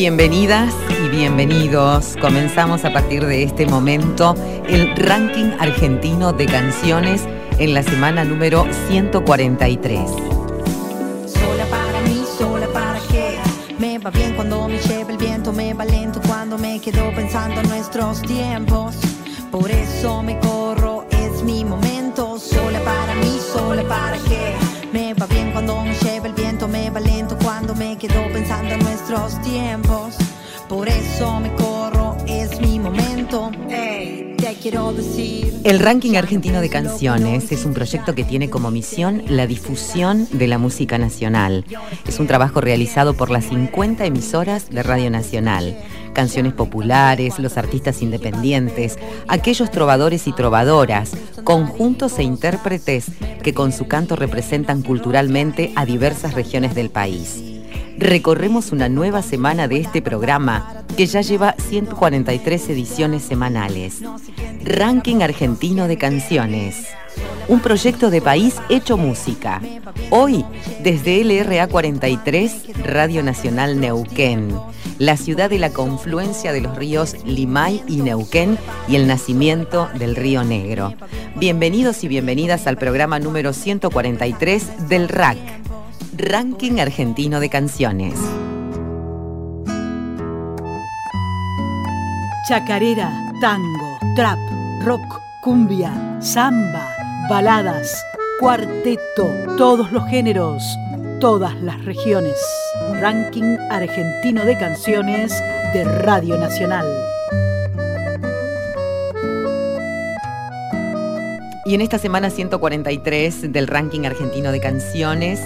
Bienvenidas y bienvenidos. Comenzamos a partir de este momento el ranking argentino de canciones en la semana número 143. Sola para mí, sola para qué. Me va bien cuando me lleva el viento, me va lento cuando me quedo pensando en nuestros tiempos. Por eso me corro, es mi momento. Sola para mí, sola para qué. Tiempos. Por eso me corro, es mi momento. Ey, te quiero decir. El ranking argentino de canciones es un proyecto que tiene como misión la difusión de la música nacional. Es un trabajo realizado por las 50 emisoras de Radio Nacional. Canciones populares, los artistas independientes, aquellos trovadores y trovadoras, conjuntos e intérpretes que con su canto representan culturalmente a diversas regiones del país. Recorremos una nueva semana de este programa que ya lleva 143 ediciones semanales. Ranking Argentino de Canciones. Un proyecto de país hecho música. Hoy, desde LRA 43, Radio Nacional Neuquén, la ciudad de la confluencia de los ríos Limay y Neuquén y el nacimiento del río Negro. Bienvenidos y bienvenidas al programa número 143 del RAC. Ranking Argentino de Canciones. Chacarera, tango, trap, rock, cumbia, samba, baladas, cuarteto, todos los géneros, todas las regiones. Ranking argentino de canciones de Radio Nacional. Y en esta semana 143 del ranking argentino de canciones,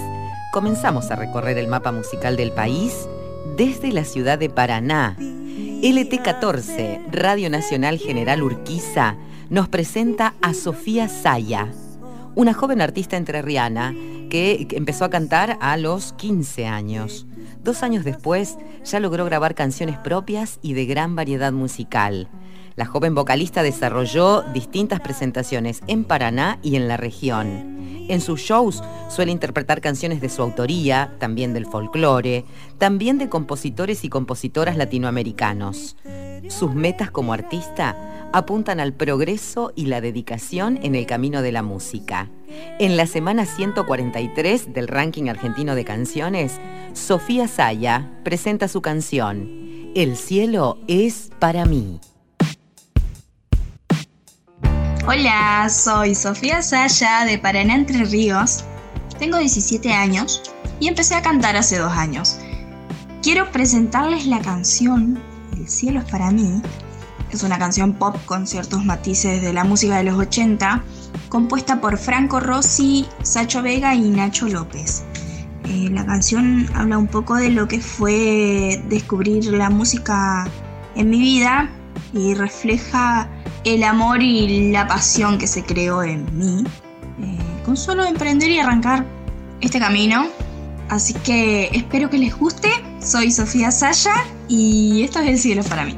comenzamos a recorrer el mapa musical del país desde la ciudad de Paraná. LT14, Radio Nacional General Urquiza, nos presenta a Sofía Saya, una joven artista entrerriana que empezó a cantar a los 15 años. Dos años después ya logró grabar canciones propias y de gran variedad musical. La joven vocalista desarrolló distintas presentaciones en Paraná y en la región. En sus shows suele interpretar canciones de su autoría, también del folclore, también de compositores y compositoras latinoamericanos. Sus metas como artista apuntan al progreso y la dedicación en el camino de la música. En la semana 143 del ranking argentino de canciones, Sofía Saya presenta su canción El cielo es para mí. Hola, soy Sofía Saya de Paraná Entre Ríos. Tengo 17 años y empecé a cantar hace dos años. Quiero presentarles la canción El cielo es para mí. Es una canción pop con ciertos matices de la música de los 80, compuesta por Franco Rossi, Sacho Vega y Nacho López. Eh, la canción habla un poco de lo que fue descubrir la música en mi vida y refleja el amor y la pasión que se creó en mí eh, con solo emprender y arrancar este camino. Así que espero que les guste. Soy Sofía Saya y esto es El cielo para mí.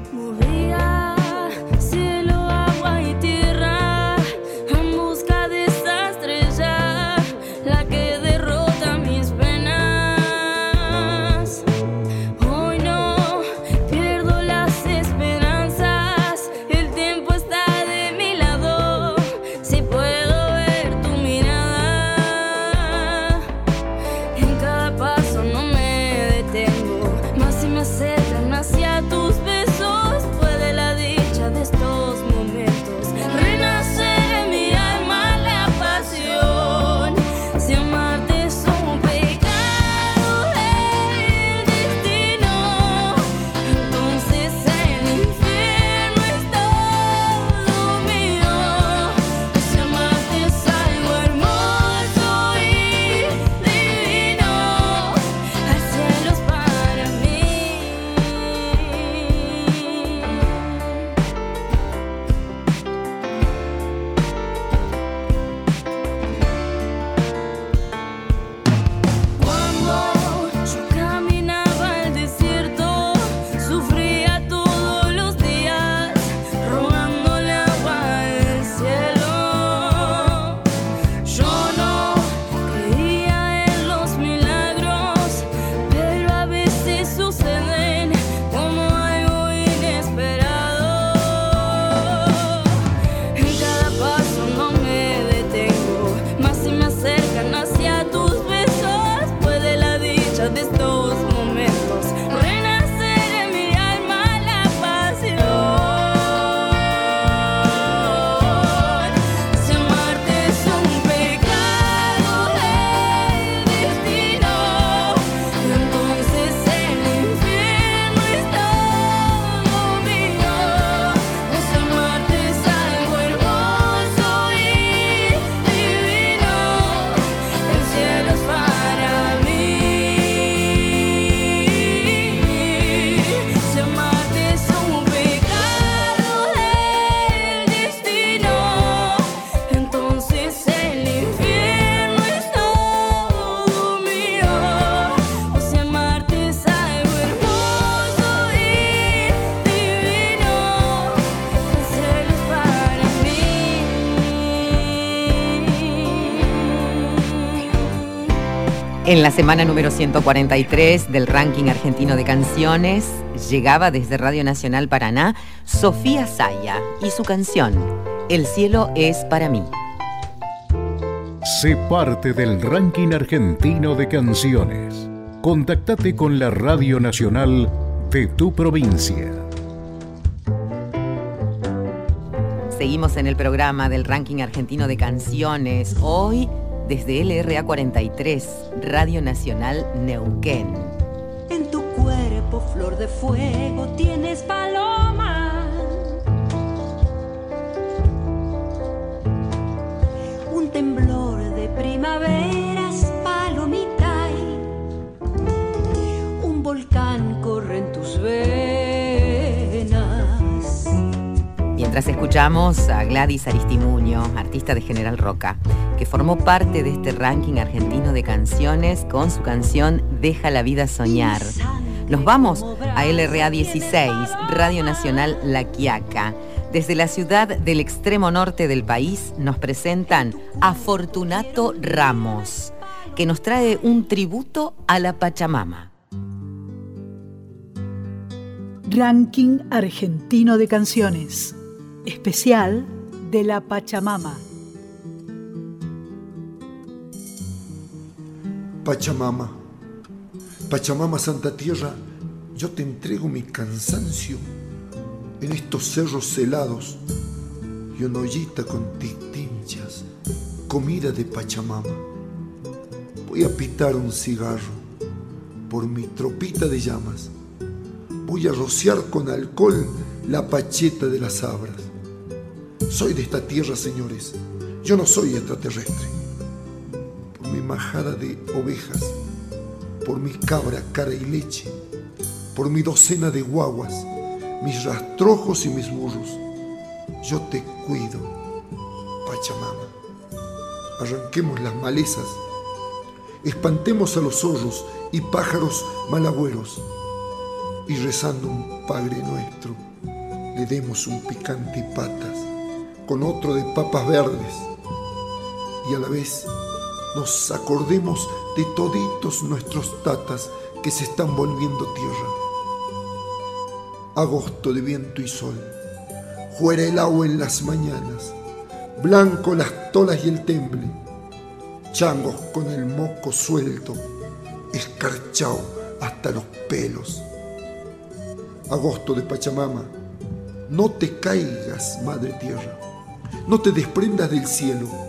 En la semana número 143 del ranking argentino de canciones, llegaba desde Radio Nacional Paraná Sofía Saya y su canción, El cielo es para mí. Sé parte del ranking argentino de canciones. Contactate con la Radio Nacional de tu provincia. Seguimos en el programa del ranking argentino de canciones. Hoy desde LRA 43, Radio Nacional Neuquén. En tu cuerpo, flor de fuego, tienes paloma. Un temblor de primaveras, palomita. Un volcán corre en tus venas. Mientras escuchamos a Gladys Aristimuño, artista de General Roca, que formó parte de este ranking argentino de canciones con su canción Deja la vida soñar. Nos vamos a LRA 16, Radio Nacional La Quiaca. Desde la ciudad del extremo norte del país nos presentan a Fortunato Ramos, que nos trae un tributo a la Pachamama. Ranking argentino de canciones. Especial de la Pachamama. Pachamama, Pachamama Santa Tierra, yo te entrego mi cansancio en estos cerros helados y una ollita con tinchas, comida de Pachamama. Voy a pitar un cigarro por mi tropita de llamas. Voy a rociar con alcohol la pacheta de las sabras. Soy de esta tierra, señores. Yo no soy extraterrestre mi majada de ovejas, por mi cabra, cara y leche, por mi docena de guaguas, mis rastrojos y mis burros. Yo te cuido, Pachamama. Arranquemos las malezas, espantemos a los zorros y pájaros malagüeros y rezando un Padre nuestro, le demos un picante y patas con otro de papas verdes y a la vez nos acordemos de toditos nuestros tatas que se están volviendo tierra. Agosto de viento y sol, fuera el agua en las mañanas, blanco las tolas y el temble, changos con el moco suelto, escarchao hasta los pelos. Agosto de Pachamama, no te caigas, madre tierra, no te desprendas del cielo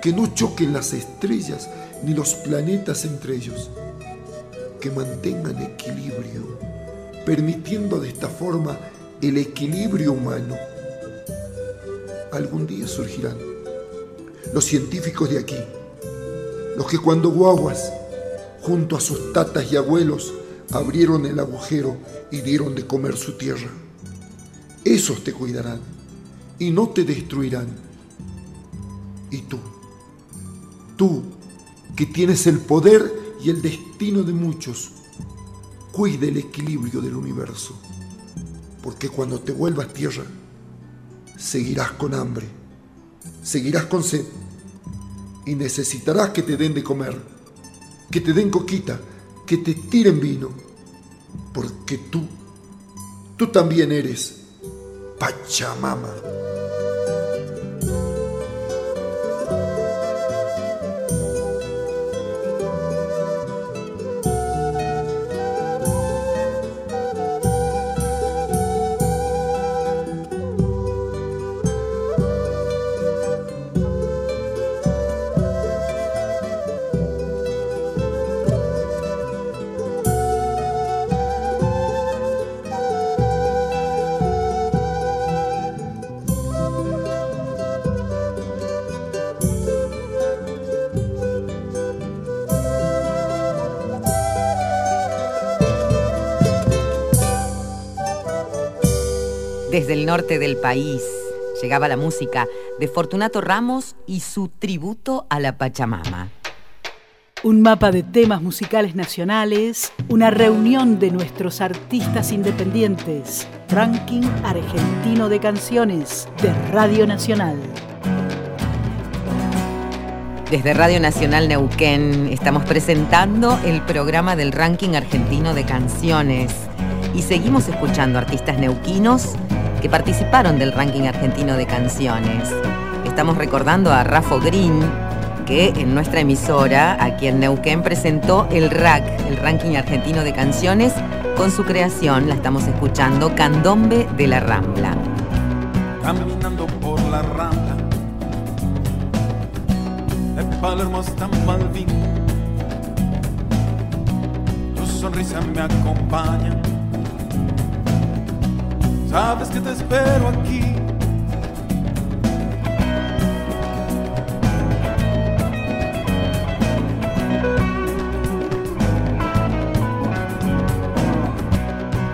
que no choquen las estrellas ni los planetas entre ellos, que mantengan equilibrio, permitiendo de esta forma el equilibrio humano. Algún día surgirán los científicos de aquí, los que cuando guaguas, junto a sus tatas y abuelos, abrieron el agujero y dieron de comer su tierra. Esos te cuidarán y no te destruirán. ¿Y tú? Tú, que tienes el poder y el destino de muchos, cuida el equilibrio del universo, porque cuando te vuelvas tierra, seguirás con hambre, seguirás con sed y necesitarás que te den de comer, que te den coquita, que te tiren vino, porque tú, tú también eres Pachamama. Desde el norte del país llegaba la música de Fortunato Ramos y su tributo a la Pachamama. Un mapa de temas musicales nacionales, una reunión de nuestros artistas independientes, ranking argentino de canciones de Radio Nacional. Desde Radio Nacional Neuquén estamos presentando el programa del ranking argentino de canciones y seguimos escuchando artistas neuquinos que participaron del ranking argentino de canciones. Estamos recordando a Rafa Green, que en nuestra emisora, aquí en Neuquén, presentó el RAC, el ranking argentino de canciones, con su creación, la estamos escuchando, Candombe de la Rambla. Caminando por la Rambla Palermo hasta Malvin. Tu sonrisa me acompaña. Sabes que te espero aquí.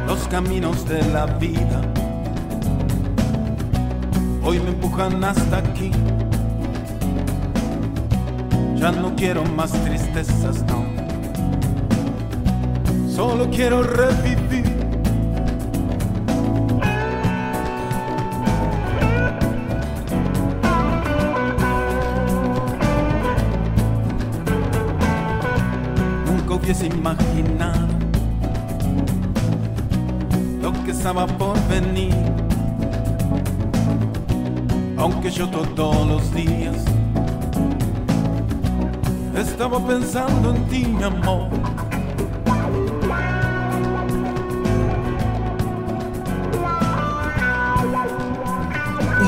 Los caminos de la vida hoy me empujan hasta aquí. Ya no quiero más tristezas, no. Solo quiero revivir. Hubiese imaginado lo que estaba por venir. Aunque yo todos los días estaba pensando en ti, mi amor.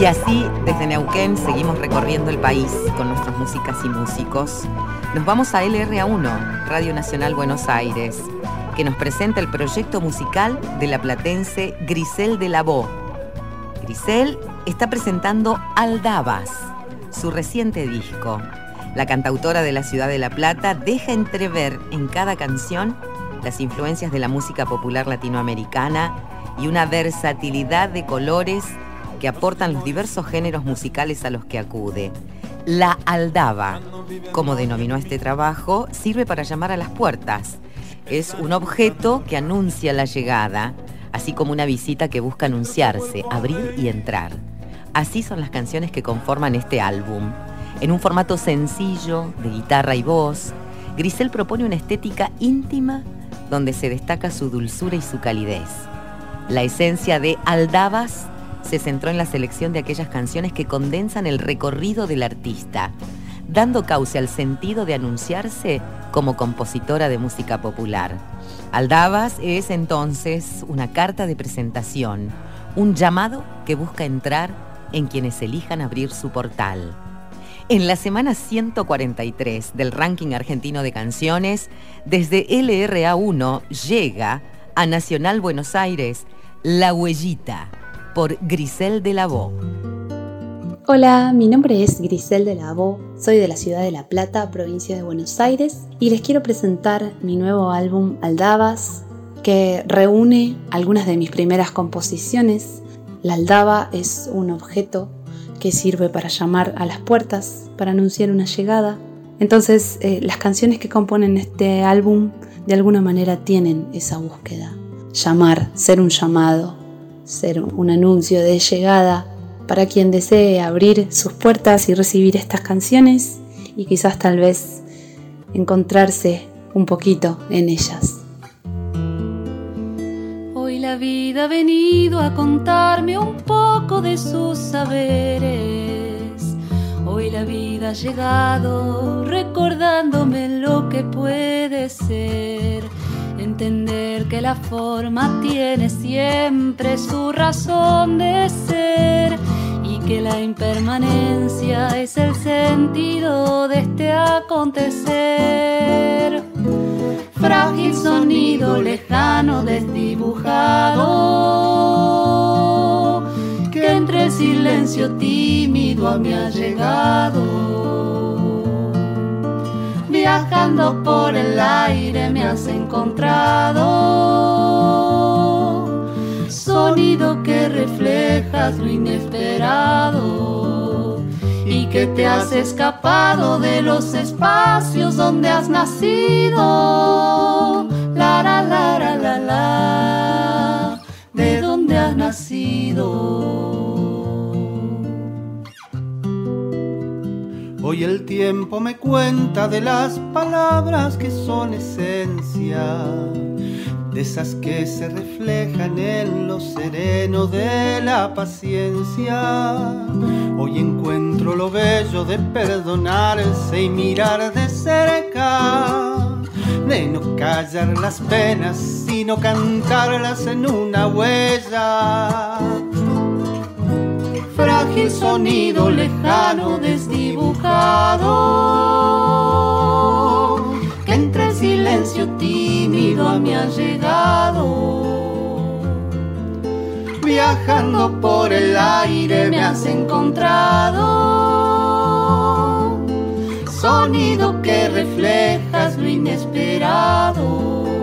Y así, desde Neuquén, seguimos recorriendo el país con nuestras músicas y músicos. Nos vamos a LRA1, Radio Nacional Buenos Aires, que nos presenta el proyecto musical de la platense Grisel de Lavó. Grisel está presentando Aldabas, su reciente disco. La cantautora de la ciudad de La Plata deja entrever en cada canción las influencias de la música popular latinoamericana y una versatilidad de colores que aportan los diversos géneros musicales a los que acude. La aldaba, como denominó este trabajo, sirve para llamar a las puertas. Es un objeto que anuncia la llegada, así como una visita que busca anunciarse, abrir y entrar. Así son las canciones que conforman este álbum. En un formato sencillo, de guitarra y voz, Grisel propone una estética íntima donde se destaca su dulzura y su calidez. La esencia de Aldabas se centró en la selección de aquellas canciones que condensan el recorrido del artista, dando cauce al sentido de anunciarse como compositora de música popular. Aldabas es entonces una carta de presentación, un llamado que busca entrar en quienes elijan abrir su portal. En la semana 143 del ranking argentino de canciones, desde LRA1 llega a Nacional Buenos Aires La Huellita por Grisel de Lavó. Hola, mi nombre es Grisel de Lavó, soy de la ciudad de La Plata, provincia de Buenos Aires, y les quiero presentar mi nuevo álbum Aldabas, que reúne algunas de mis primeras composiciones. La aldaba es un objeto que sirve para llamar a las puertas, para anunciar una llegada. Entonces, eh, las canciones que componen este álbum de alguna manera tienen esa búsqueda. Llamar, ser un llamado, ser un anuncio de llegada para quien desee abrir sus puertas y recibir estas canciones y quizás tal vez encontrarse un poquito en ellas. Hoy la vida ha venido a contarme un poco de sus saberes. Hoy la vida ha llegado recordándome lo que puede ser. Entender que la forma tiene siempre su razón de ser y que la impermanencia es el sentido de este acontecer. Frágil sonido lejano desdibujado que entre el silencio tímido a mí ha llegado. Viajando por el aire me has encontrado. Sonido que reflejas lo inesperado y que te has escapado de los espacios donde has nacido. La la la la la la, de donde has nacido. Hoy el tiempo me cuenta de las palabras que son esencia, de esas que se reflejan en lo sereno de la paciencia. Hoy encuentro lo bello de perdonarse y mirar de cerca, de no callar las penas, sino cantarlas en una huella frágil sonido lejano desdibujado que entre silencio tímido a mí ha llegado. Viajando por el aire me has encontrado, sonido que reflejas lo inesperado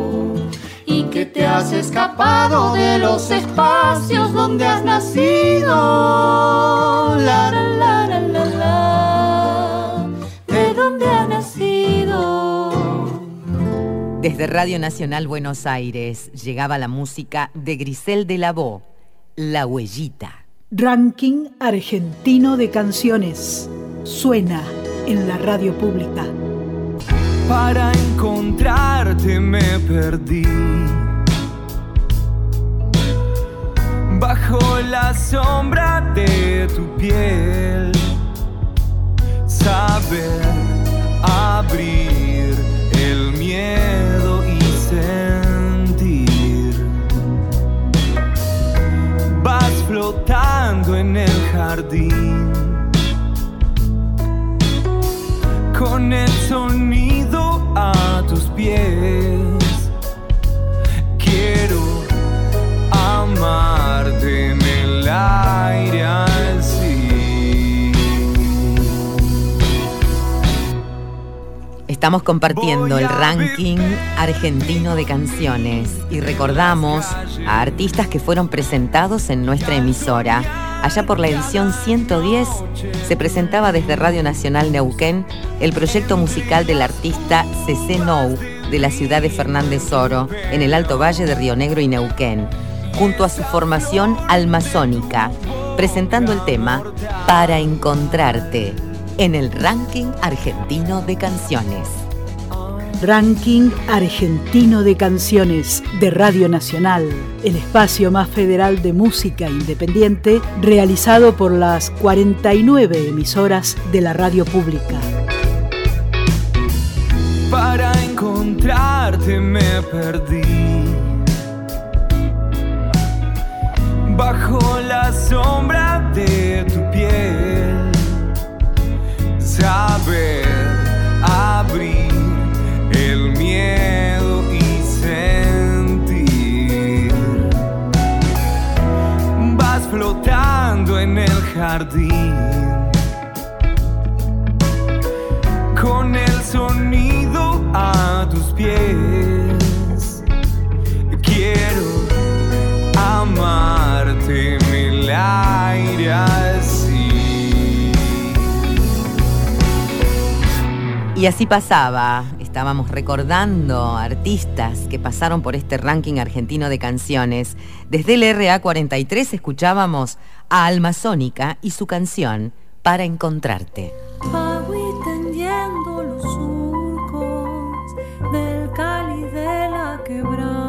que te has escapado de los espacios donde has nacido. La, la, la, la, la, de donde has nacido. Desde Radio Nacional Buenos Aires llegaba la música de Grisel de Lavó, La Huellita. Ranking argentino de canciones. Suena en la radio pública. Para encontrarte me perdí. Bajo la sombra de tu piel, saber abrir el miedo y sentir. Vas flotando en el jardín con el sonido a tus pies. Quiero amarte en el aire así. Estamos compartiendo el ranking argentino de canciones y recordamos a artistas que fueron presentados en nuestra emisora. Allá por la edición 110 se presentaba desde Radio Nacional Neuquén el proyecto musical del artista CC Nou de la ciudad de Fernández Oro, en el Alto Valle de Río Negro y Neuquén, junto a su formación almazónica, presentando el tema Para Encontrarte en el ranking argentino de canciones. Ranking Argentino de Canciones de Radio Nacional, el espacio más federal de música independiente realizado por las 49 emisoras de la radio pública. Para encontrarte me perdí. Bajo la sombra de tu piel, saber en el jardín con el sonido a tus pies. Quiero amarte el aire así. Y así pasaba, estábamos recordando artistas que pasaron por este ranking argentino de canciones. Desde el RA43 escuchábamos a Almazónica y su canción Para Encontrarte. Tendiendo los surcos del Cali de la quebrada,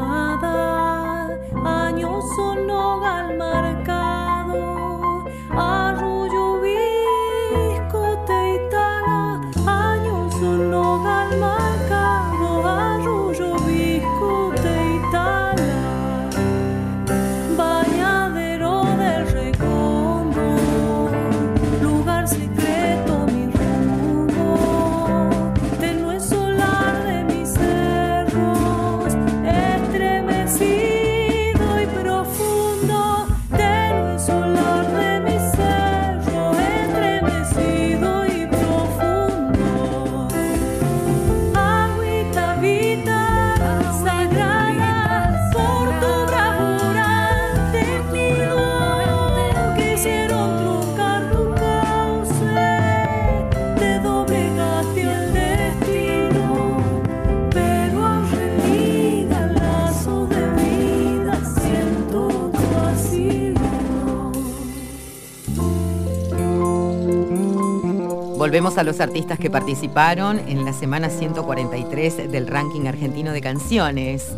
Volvemos a los artistas que participaron en la semana 143 del ranking argentino de canciones.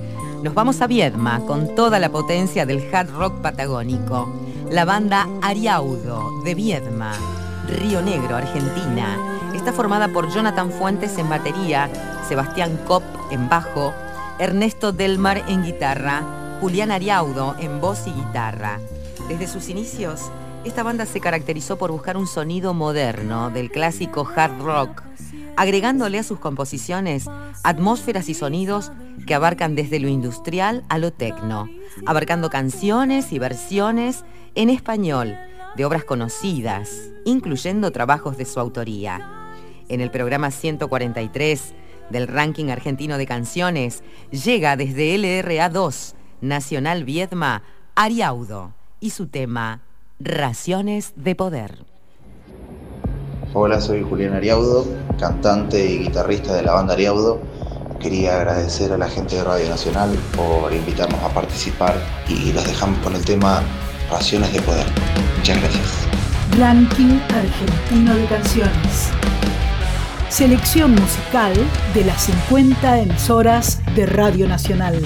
Nos vamos a Viedma con toda la potencia del hard rock patagónico. La banda Ariaudo de Viedma, Río Negro, Argentina. Está formada por Jonathan Fuentes en batería, Sebastián Kopp en bajo, Ernesto Delmar en guitarra, Julián Ariaudo en voz y guitarra. Desde sus inicios, esta banda se caracterizó por buscar un sonido moderno del clásico hard rock, agregándole a sus composiciones atmósferas y sonidos que abarcan desde lo industrial a lo tecno, abarcando canciones y versiones en español de obras conocidas, incluyendo trabajos de su autoría. En el programa 143 del ranking argentino de canciones llega desde LRA2, Nacional Viedma, Ariaudo y su tema Raciones de Poder. Hola, soy Julián Ariaudo, cantante y guitarrista de la banda Ariaudo. Quería agradecer a la gente de Radio Nacional por invitarnos a participar y los dejamos con el tema Raciones de Poder. Muchas gracias. Ranking Argentino de Canciones. Selección musical de las 50 emisoras de Radio Nacional.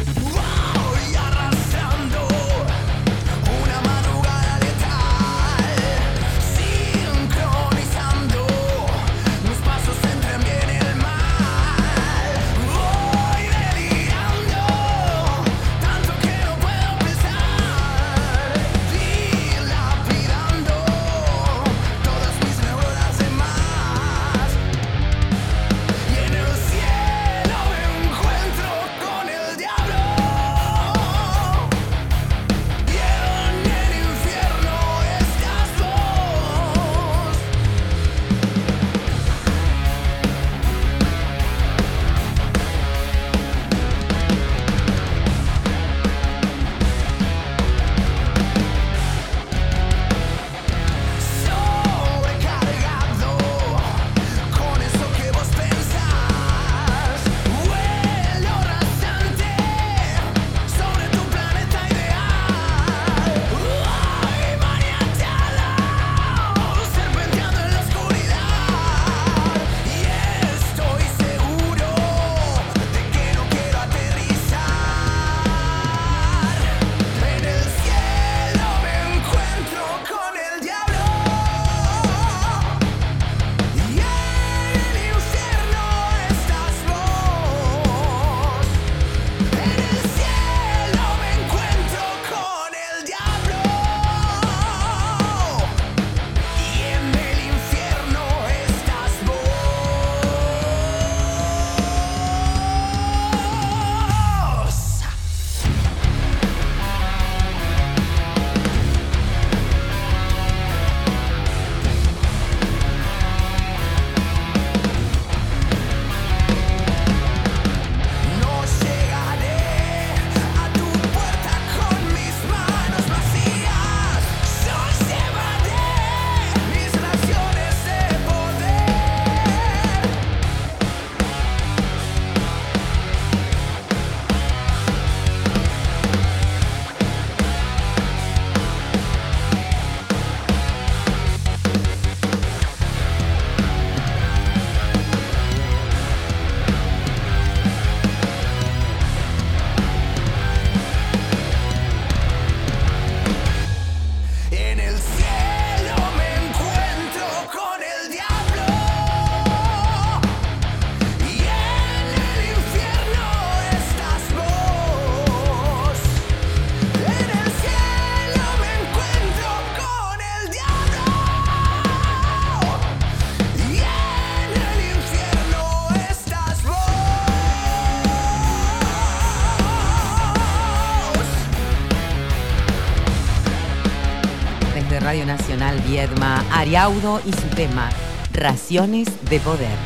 Y su tema, Raciones de Poder.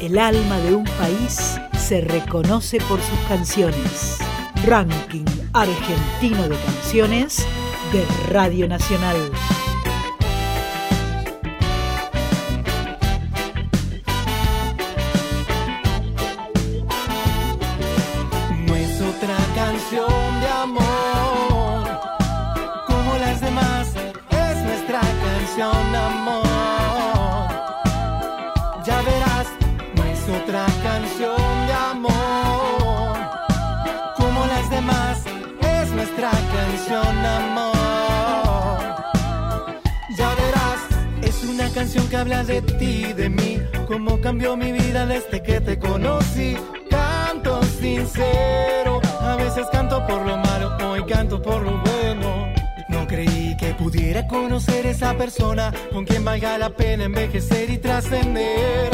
El alma de un país se reconoce por sus canciones. Ranking Argentino de Canciones de Radio Nacional. Canción, amor. Ya verás, es una canción que habla de ti, de mí, cómo cambió mi vida desde que te conocí. Canto sincero, a veces canto por lo malo, hoy canto por lo bueno. No creí que pudiera conocer esa persona con quien valga la pena envejecer y trascender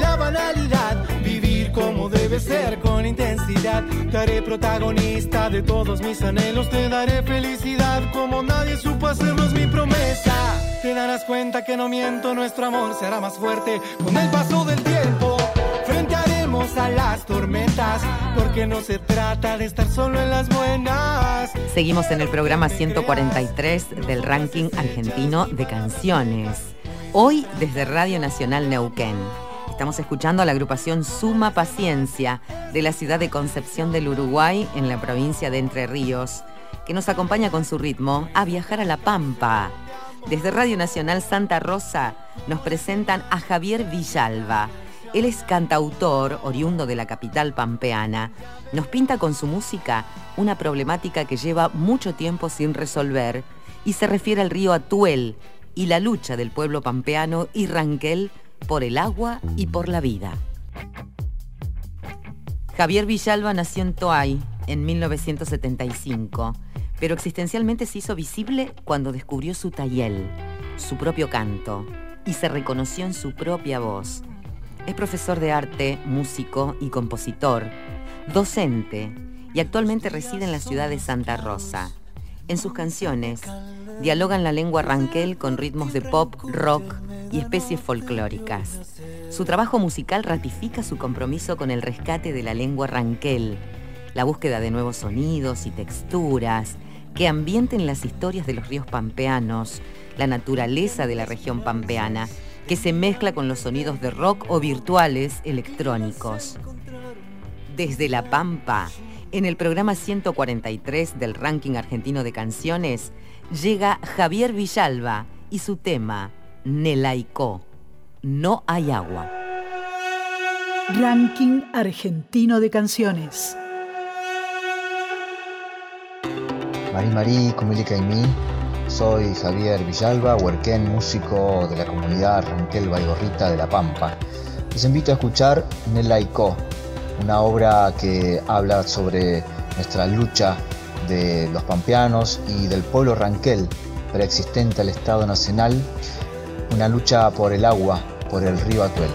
la banalidad, vivir como debe ser con intensidad. Te haré protagonista de todos mis anhelos, te daré felicidad como nadie supo hacerlo, es mi promesa. Te darás cuenta que no miento, nuestro amor será más fuerte con el paso del tiempo. Frentearemos a las tormentas, porque no se trata de estar solo en las buenas. Seguimos en el programa 143 del ranking argentino de canciones. Hoy desde Radio Nacional Neuquén. Estamos escuchando a la agrupación Suma Paciencia de la ciudad de Concepción del Uruguay en la provincia de Entre Ríos, que nos acompaña con su ritmo a viajar a La Pampa. Desde Radio Nacional Santa Rosa nos presentan a Javier Villalba. Él es cantautor, oriundo de la capital pampeana. Nos pinta con su música una problemática que lleva mucho tiempo sin resolver y se refiere al río Atuel y la lucha del pueblo pampeano y Ranquel por el agua y por la vida. Javier Villalba nació en Toay en 1975, pero existencialmente se hizo visible cuando descubrió su tayel, su propio canto, y se reconoció en su propia voz. Es profesor de arte, músico y compositor, docente, y actualmente reside en la ciudad de Santa Rosa. En sus canciones dialogan la lengua ranquel con ritmos de pop, rock y especies folclóricas. Su trabajo musical ratifica su compromiso con el rescate de la lengua ranquel, la búsqueda de nuevos sonidos y texturas que ambienten las historias de los ríos pampeanos, la naturaleza de la región pampeana, que se mezcla con los sonidos de rock o virtuales electrónicos. Desde La Pampa, en el programa 143 del ranking argentino de canciones, llega Javier Villalba y su tema, Nelaicó, No hay agua. Ranking argentino de canciones. Marí Marí, Cumilica y mí, soy Javier Villalba, huerquén, músico de la comunidad Ranquel Baigorrita de La Pampa. Les invito a escuchar Nelaicó, una obra que habla sobre nuestra lucha de los pampeanos y del pueblo ranquel preexistente al Estado Nacional, una lucha por el agua, por el río Atuel.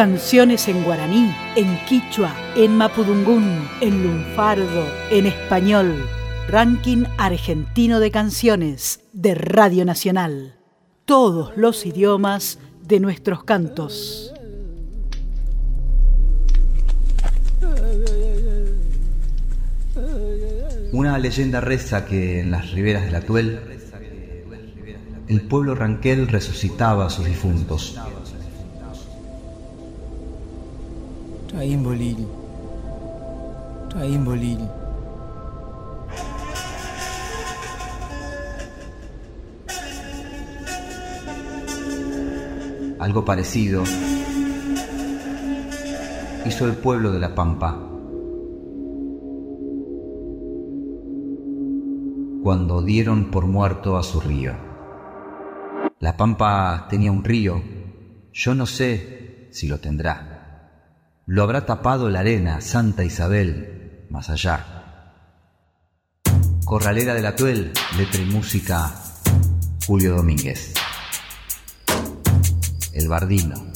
Canciones en guaraní, en quichua, en mapudungún, en lunfardo, en español. Ranking argentino de canciones de Radio Nacional. Todos los idiomas de nuestros cantos. Una leyenda reza que en las riberas del Atuel el pueblo ranquel resucitaba a sus difuntos. Taimbolil. Algo parecido hizo el pueblo de La Pampa. Cuando dieron por muerto a su río. La Pampa tenía un río, yo no sé si lo tendrá. Lo habrá tapado la arena Santa Isabel, más allá. Corralera del Atuel, letra y música, Julio Domínguez. El Bardino.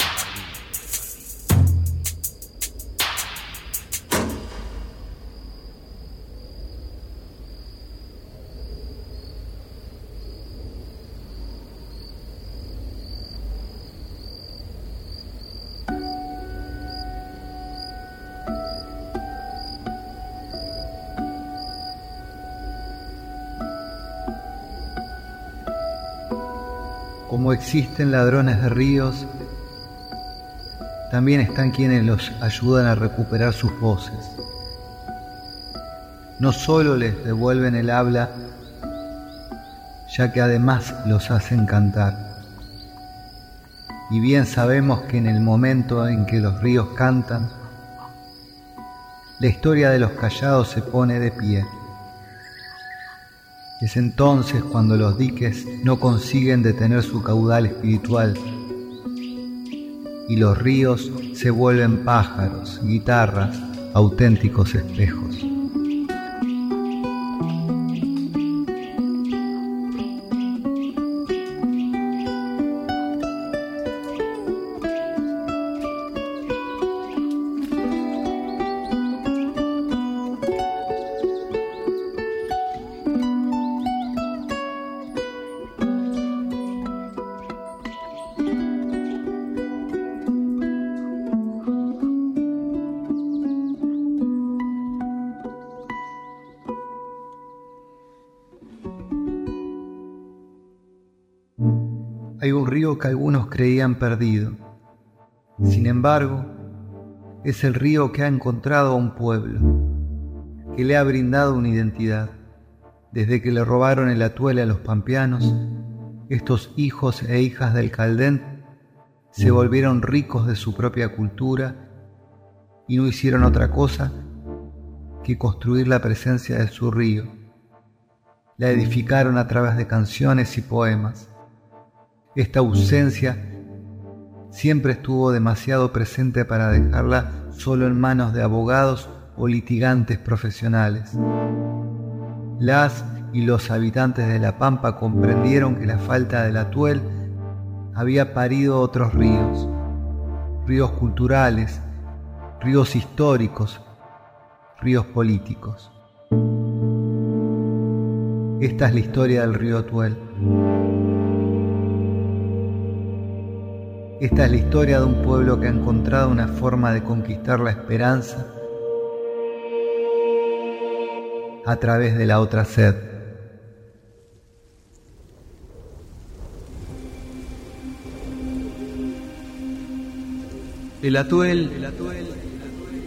Existen ladrones de ríos, también están quienes los ayudan a recuperar sus voces. No solo les devuelven el habla, ya que además los hacen cantar. Y bien sabemos que en el momento en que los ríos cantan, la historia de los callados se pone de pie. Es entonces cuando los diques no consiguen detener su caudal espiritual y los ríos se vuelven pájaros, guitarras, auténticos espejos. Que algunos creían perdido. Sin embargo, es el río que ha encontrado a un pueblo, que le ha brindado una identidad. Desde que le robaron el atuele a los pampeanos, estos hijos e hijas del Caldén se volvieron ricos de su propia cultura y no hicieron otra cosa que construir la presencia de su río. La edificaron a través de canciones y poemas. Esta ausencia siempre estuvo demasiado presente para dejarla solo en manos de abogados o litigantes profesionales. Las y los habitantes de La Pampa comprendieron que la falta del atuel había parido otros ríos, ríos culturales, ríos históricos, ríos políticos. Esta es la historia del río Atuel. Esta es la historia de un pueblo que ha encontrado una forma de conquistar la esperanza a través de la otra sed. El atuel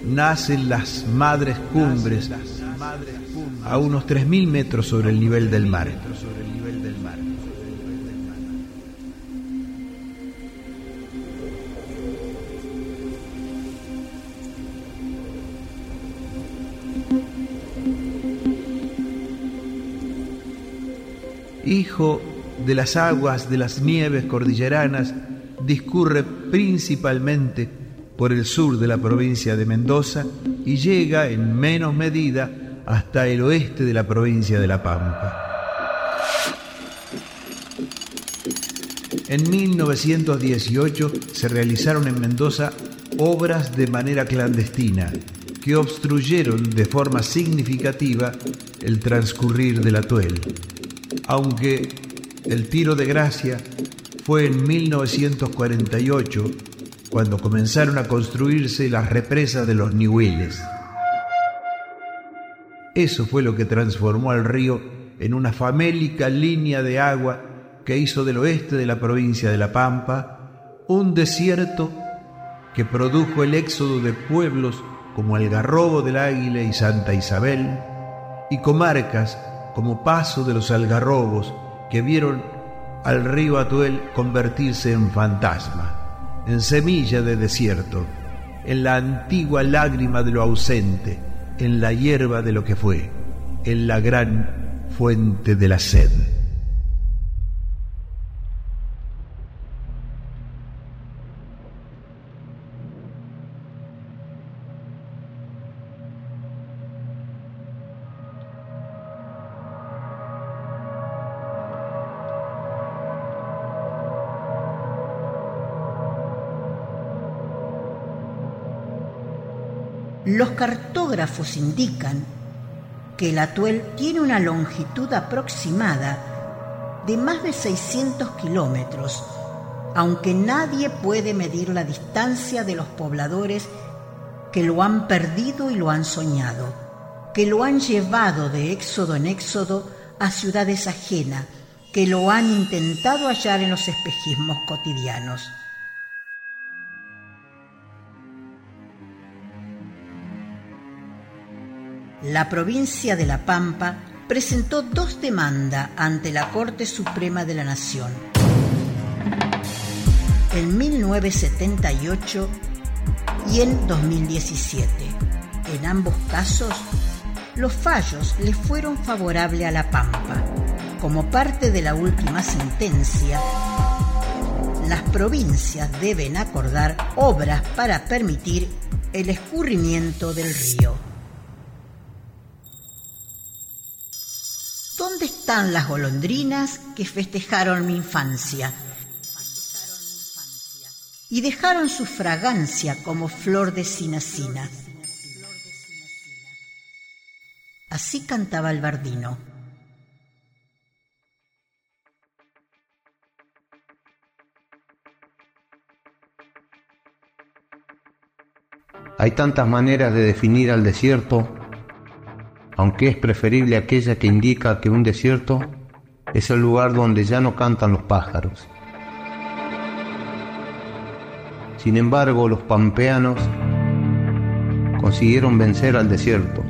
nace en las madres cumbres a unos 3.000 metros sobre el nivel del mar. Hijo de las aguas de las nieves cordilleranas, discurre principalmente por el sur de la provincia de Mendoza y llega en menos medida hasta el oeste de la provincia de La Pampa. En 1918 se realizaron en Mendoza obras de manera clandestina que obstruyeron de forma significativa el transcurrir del atuel. Aunque el tiro de gracia fue en 1948 cuando comenzaron a construirse las represas de los Nihuiles. Eso fue lo que transformó al río en una famélica línea de agua que hizo del oeste de la provincia de La Pampa un desierto que produjo el éxodo de pueblos como Algarrobo del Águila y Santa Isabel, y comarcas como Paso de los Algarrobos, que vieron al río Atuel convertirse en fantasma, en semilla de desierto, en la antigua lágrima de lo ausente, en la hierba de lo que fue, en la gran fuente de la sed. Los cartógrafos indican que el atuel tiene una longitud aproximada de más de 600 kilómetros, aunque nadie puede medir la distancia de los pobladores que lo han perdido y lo han soñado, que lo han llevado de éxodo en éxodo a ciudades ajenas, que lo han intentado hallar en los espejismos cotidianos. La provincia de La Pampa presentó dos demandas ante la Corte Suprema de la Nación. En 1978 y en 2017. En ambos casos, los fallos le fueron favorables a La Pampa. Como parte de la última sentencia, las provincias deben acordar obras para permitir el escurrimiento del río. Están las golondrinas que festejaron mi infancia? Y dejaron su fragancia como flor de cinacina. Así cantaba el bardino. Hay tantas maneras de definir al desierto aunque es preferible aquella que indica que un desierto es el lugar donde ya no cantan los pájaros. Sin embargo, los pampeanos consiguieron vencer al desierto.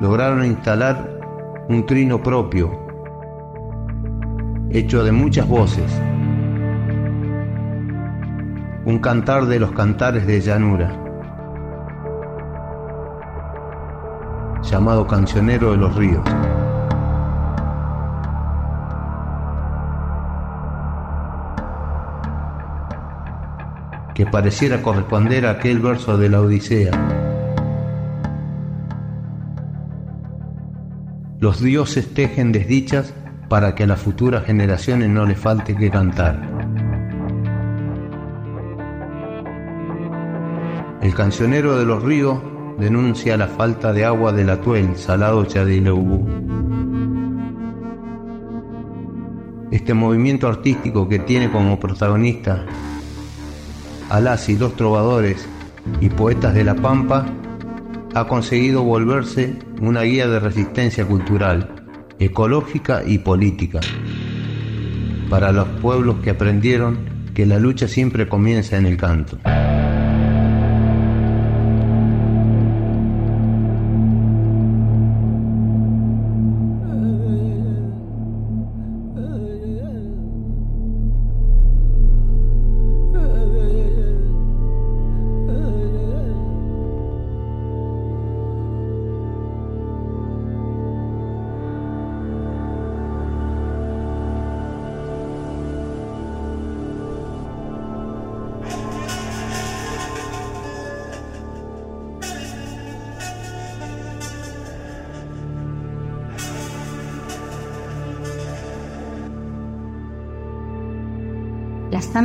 Lograron instalar un trino propio, hecho de muchas voces, un cantar de los cantares de llanura. Llamado Cancionero de los Ríos. que pareciera corresponder a aquel verso de la Odisea. Los dioses tejen desdichas para que a las futuras generaciones no les falte que cantar. El cancionero de los ríos denuncia la falta de agua del atuel salado Chadileubú. Este movimiento artístico que tiene como protagonista a las y los trovadores y poetas de la Pampa ha conseguido volverse una guía de resistencia cultural, ecológica y política para los pueblos que aprendieron que la lucha siempre comienza en el canto.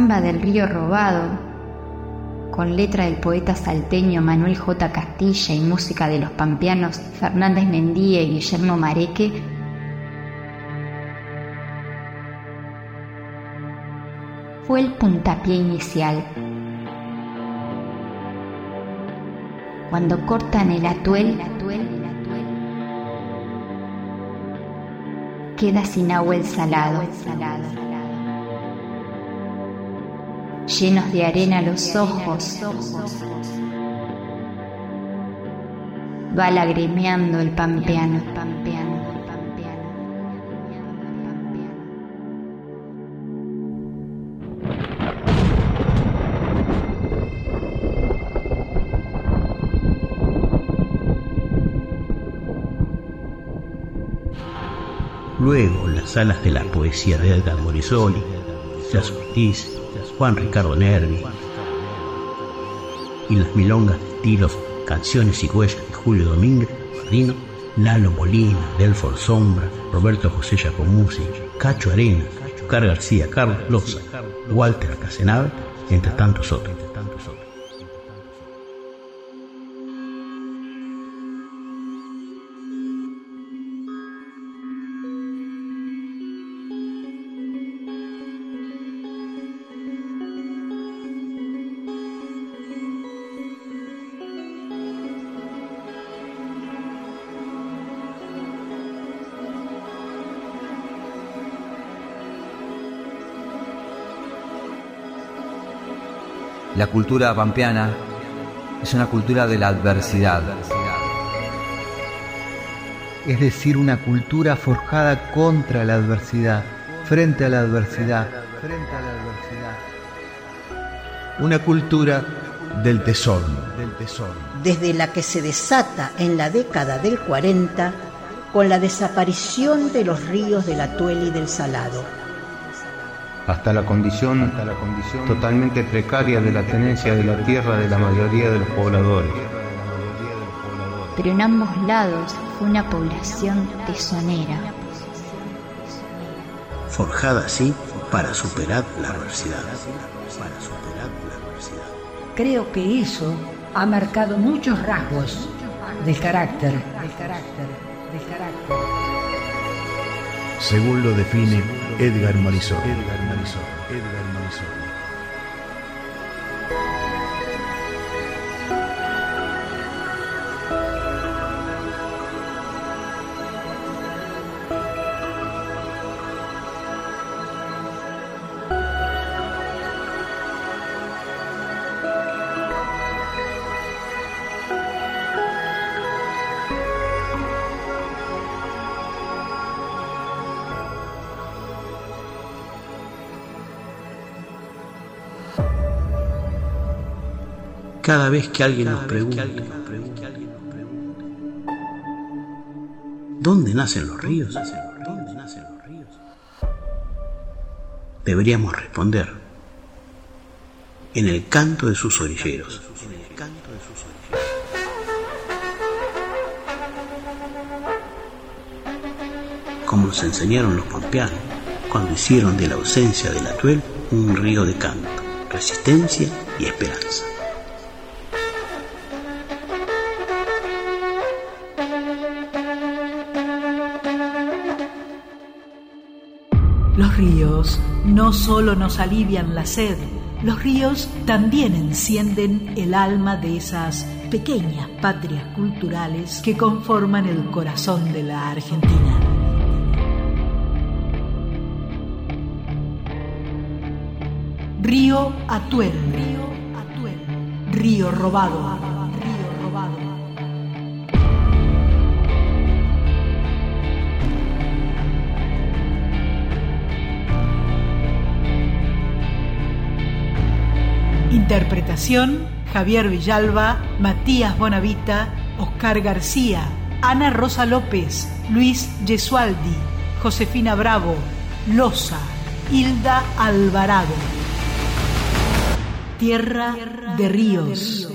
La samba del río robado, con letra del poeta salteño Manuel J. Castilla y música de los pampeanos Fernández Mendía y Guillermo Mareque, fue el puntapié inicial. Cuando cortan el atuel, queda sin agua el salado. Llenos de arena los ojos, va lagrimeando el pampeano. Luego las salas de la poesía de Edgar Morisoli, Jazz Ortiz, Juan Ricardo Nervi y las milongas de estilos Canciones y Huellas de Julio Domínguez, Marino, Lalo Molina, Delfor Sombra, Roberto José Giacomuzzi, Cacho Arena, Car García, Carlos Loza, Walter Casenave, entre tantos otros. La cultura pampeana es una cultura de la adversidad. Es decir, una cultura forjada contra la adversidad, frente a la adversidad, frente a la adversidad. Una cultura del tesoro, del tesoro. Desde la que se desata en la década del 40 con la desaparición de los ríos del Atuel y del Salado hasta la condición, hasta la condición totalmente precaria de la tenencia de la tierra de la mayoría de los pobladores. Pero en ambos lados fue una población tesonera. Forjada así para superar la adversidad. Para superar la adversidad. Creo que eso ha marcado muchos rasgos del carácter, del carácter, del carácter. Según lo define Edgar Marisol. Edgar Cada vez que alguien nos pregunte, ¿dónde nacen los ríos? Deberíamos responder, en el canto de sus orilleros. Como nos enseñaron los pampeanos cuando hicieron de la ausencia del atuel un río de canto, resistencia y esperanza. Los ríos no solo nos alivian la sed, los ríos también encienden el alma de esas pequeñas patrias culturales que conforman el corazón de la Argentina. Río Atuel, Río Atuel, Río Robado, Interpretación: Javier Villalba, Matías Bonavita, Oscar García, Ana Rosa López, Luis Gesualdi, Josefina Bravo, Loza, Hilda Alvarado. Tierra de Ríos.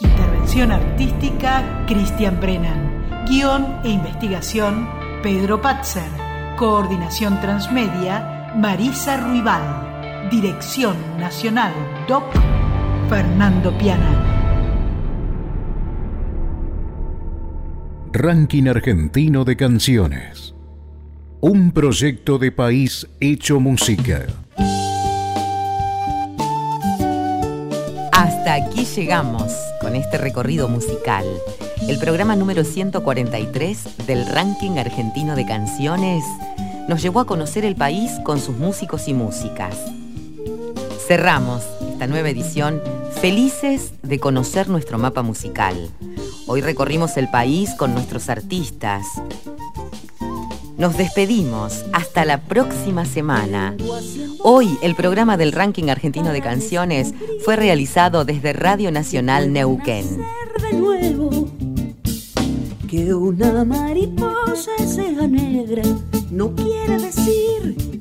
Intervención artística: Cristian Brennan. Guión e investigación: Pedro Patzer. Coordinación transmedia: Marisa Ruibal. Dirección Nacional DOC Fernando Piana. Ranking Argentino de Canciones. Un proyecto de país hecho música. Hasta aquí llegamos con este recorrido musical. El programa número 143 del Ranking Argentino de Canciones nos llevó a conocer el país con sus músicos y músicas. Cerramos esta nueva edición felices de conocer nuestro mapa musical. Hoy recorrimos el país con nuestros artistas. Nos despedimos hasta la próxima semana. Hoy el programa del ranking argentino de canciones fue realizado desde Radio Nacional Neuquén. Que una mariposa negra no quiere decir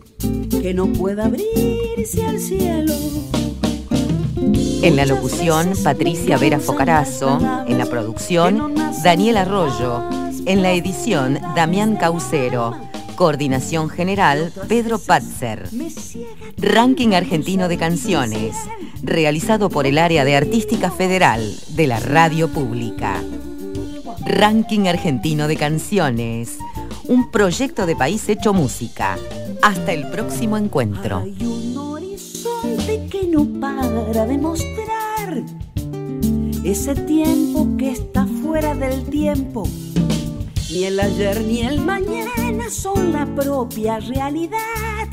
que no pueda abrirse al cielo. En la locución, Patricia Vera Focarazo. En la producción, Daniel Arroyo. En la edición, Damián Caucero. Coordinación General, Pedro Patzer. Ranking Argentino de Canciones, realizado por el Área de Artística Federal de la Radio Pública. Ranking Argentino de Canciones, un proyecto de país hecho música. Hasta el próximo encuentro que no para de mostrar ese tiempo que está fuera del tiempo. Ni el ayer ni el mañana son la propia realidad.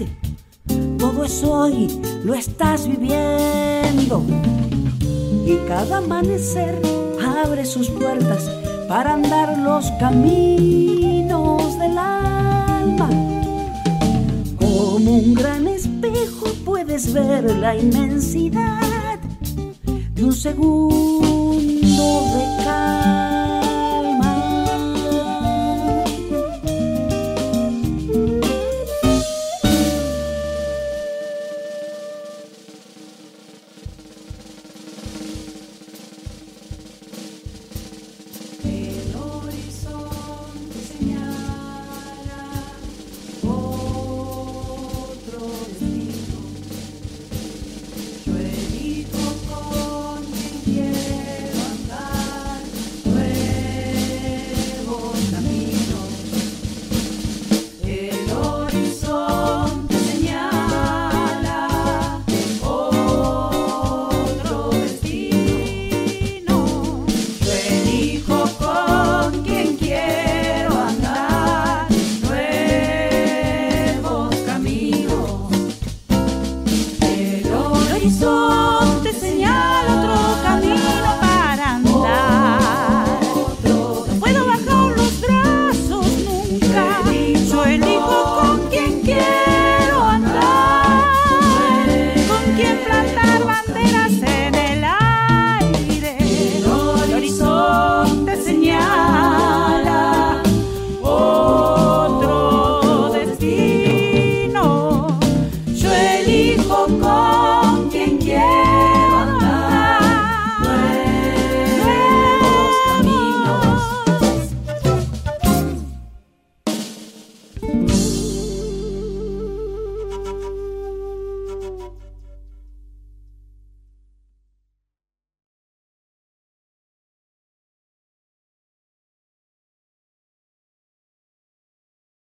Todo es hoy, lo estás viviendo. Y cada amanecer abre sus puertas para andar los caminos del alma. Como un gran espejo puedes ver la inmensidad de un segundo de cada